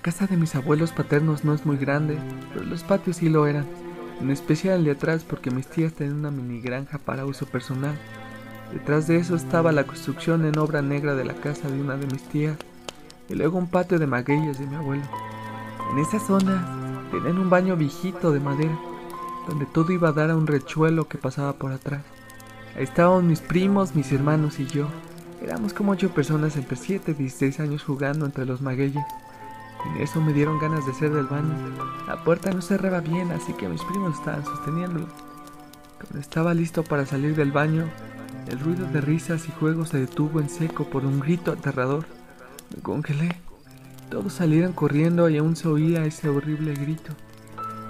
casa de mis abuelos paternos no es muy grande, pero los patios sí lo eran, en especial el de atrás porque mis tías tenían una mini granja para uso personal. Detrás de eso estaba la construcción en obra negra de la casa de una de mis tías, y luego un patio de magueyes de mi abuelo. En esa zona tenían un baño viejito de madera, donde todo iba a dar a un rechuelo que pasaba por atrás. Ahí estaban mis primos, mis hermanos y yo. Éramos como ocho personas entre 7 y 16 años jugando entre los magueyes. En eso me dieron ganas de hacer del baño. La puerta no cerraba bien, así que mis primos estaban sosteniéndolo. Cuando estaba listo para salir del baño, el ruido de risas y juegos se detuvo en seco por un grito aterrador. Me congelé. Todos salieron corriendo y aún se oía ese horrible grito.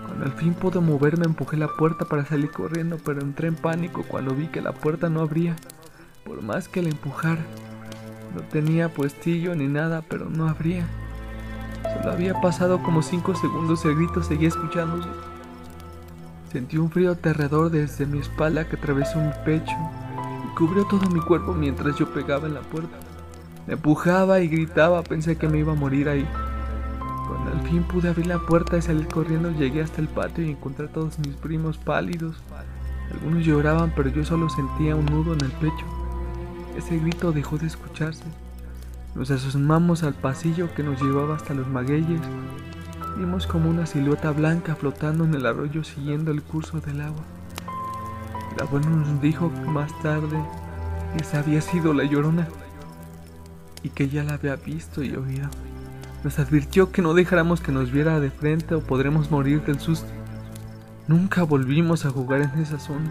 Cuando al fin pude moverme empujé la puerta para salir corriendo, pero entré en pánico cuando vi que la puerta no abría. Por más que la empujara. No tenía puestillo ni nada, pero no abría. Solo había pasado como cinco segundos y el grito seguía escuchándose. Sentí un frío aterrador desde mi espalda que atravesó mi pecho y cubrió todo mi cuerpo mientras yo pegaba en la puerta. Me empujaba y gritaba, pensé que me iba a morir ahí. Cuando al fin pude abrir la puerta y salir corriendo, llegué hasta el patio y encontré a todos mis primos pálidos. Algunos lloraban, pero yo solo sentía un nudo en el pecho. Ese grito dejó de escucharse. Nos asomamos al pasillo que nos llevaba hasta los magueyes. Vimos como una silueta blanca flotando en el arroyo siguiendo el curso del agua. El abuelo nos dijo más tarde que esa había sido la llorona y que ya la había visto y oído. Nos advirtió que no dejáramos que nos viera de frente o podremos morir del susto. Nunca volvimos a jugar en esa zona.